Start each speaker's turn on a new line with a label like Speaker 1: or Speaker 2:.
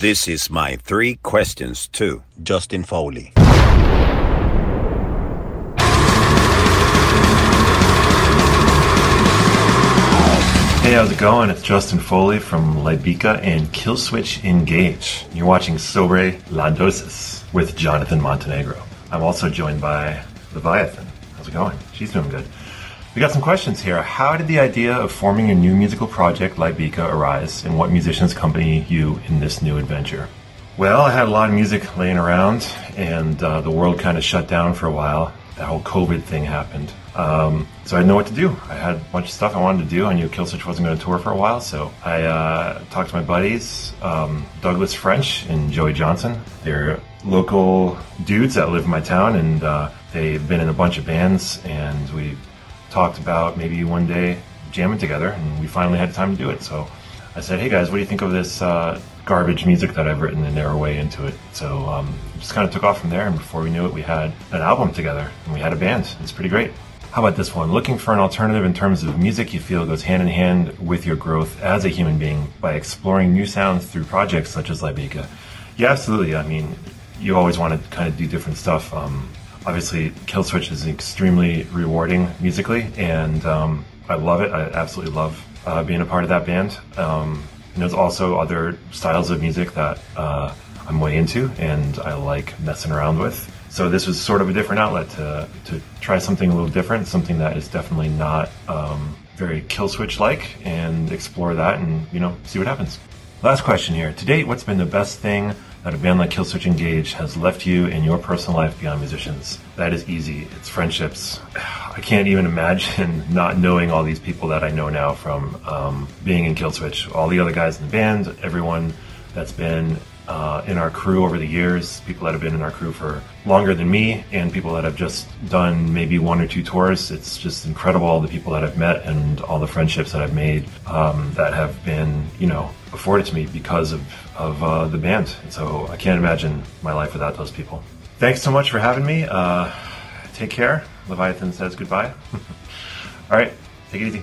Speaker 1: This is my three questions to Justin Foley.
Speaker 2: Hey, how's it going? It's Justin Foley from Lybica and Killswitch Engage. You're watching Sobre La Dosis with Jonathan Montenegro. I'm also joined by Leviathan. How's it going? She's doing good. We got some questions here. How did the idea of forming a new musical project like Bika arise, and what musicians accompany you in this new adventure? Well, I had a lot of music laying around, and uh, the world kind of shut down for a while. That whole COVID thing happened. Um, so I didn't know what to do. I had a bunch of stuff I wanted to do. I knew Killswitch wasn't going to tour for a while, so I uh, talked to my buddies, um, Douglas French and Joey Johnson. They're local dudes that live in my town, and uh, they've been in a bunch of bands, and we talked about maybe one day jamming together, and we finally had time to do it. So I said, "Hey guys, what do you think of this uh, garbage music that I've written?" And were way into it. So um, just kind of took off from there, and before we knew it, we had an album together, and we had a band. It's pretty great. How about this one? Looking for an alternative in terms of music you feel goes hand in hand with your growth as a human being by exploring new sounds through projects such as Lybica. Yeah, absolutely. I mean, you always want to kind of do different stuff. Um, obviously Killswitch is extremely rewarding musically, and um, I love it. I absolutely love uh, being a part of that band. Um, and there's also other styles of music that uh, I'm way into, and I like messing around with. So this was sort of a different outlet to to try something a little different, something that is definitely not um, very Killswitch like, and explore that, and you know, see what happens. Last question here. To date, what's been the best thing that a band like Killswitch Engage has left you in your personal life beyond musicians. That is easy. It's friendships. I can't even imagine not knowing all these people that I know now from um, being in Killswitch. All the other guys in the band, everyone that's been uh, in our crew over the years, people that have been in our crew for longer than me, and people that have just done maybe one or two tours. It's just incredible all the people that I've met and all the friendships that I've made um, that have been, you know, afforded to me because of, of uh, the band. And so I can't imagine my life without those people. Thanks so much for having me. Uh, take care. Leviathan says goodbye. all right, take it easy.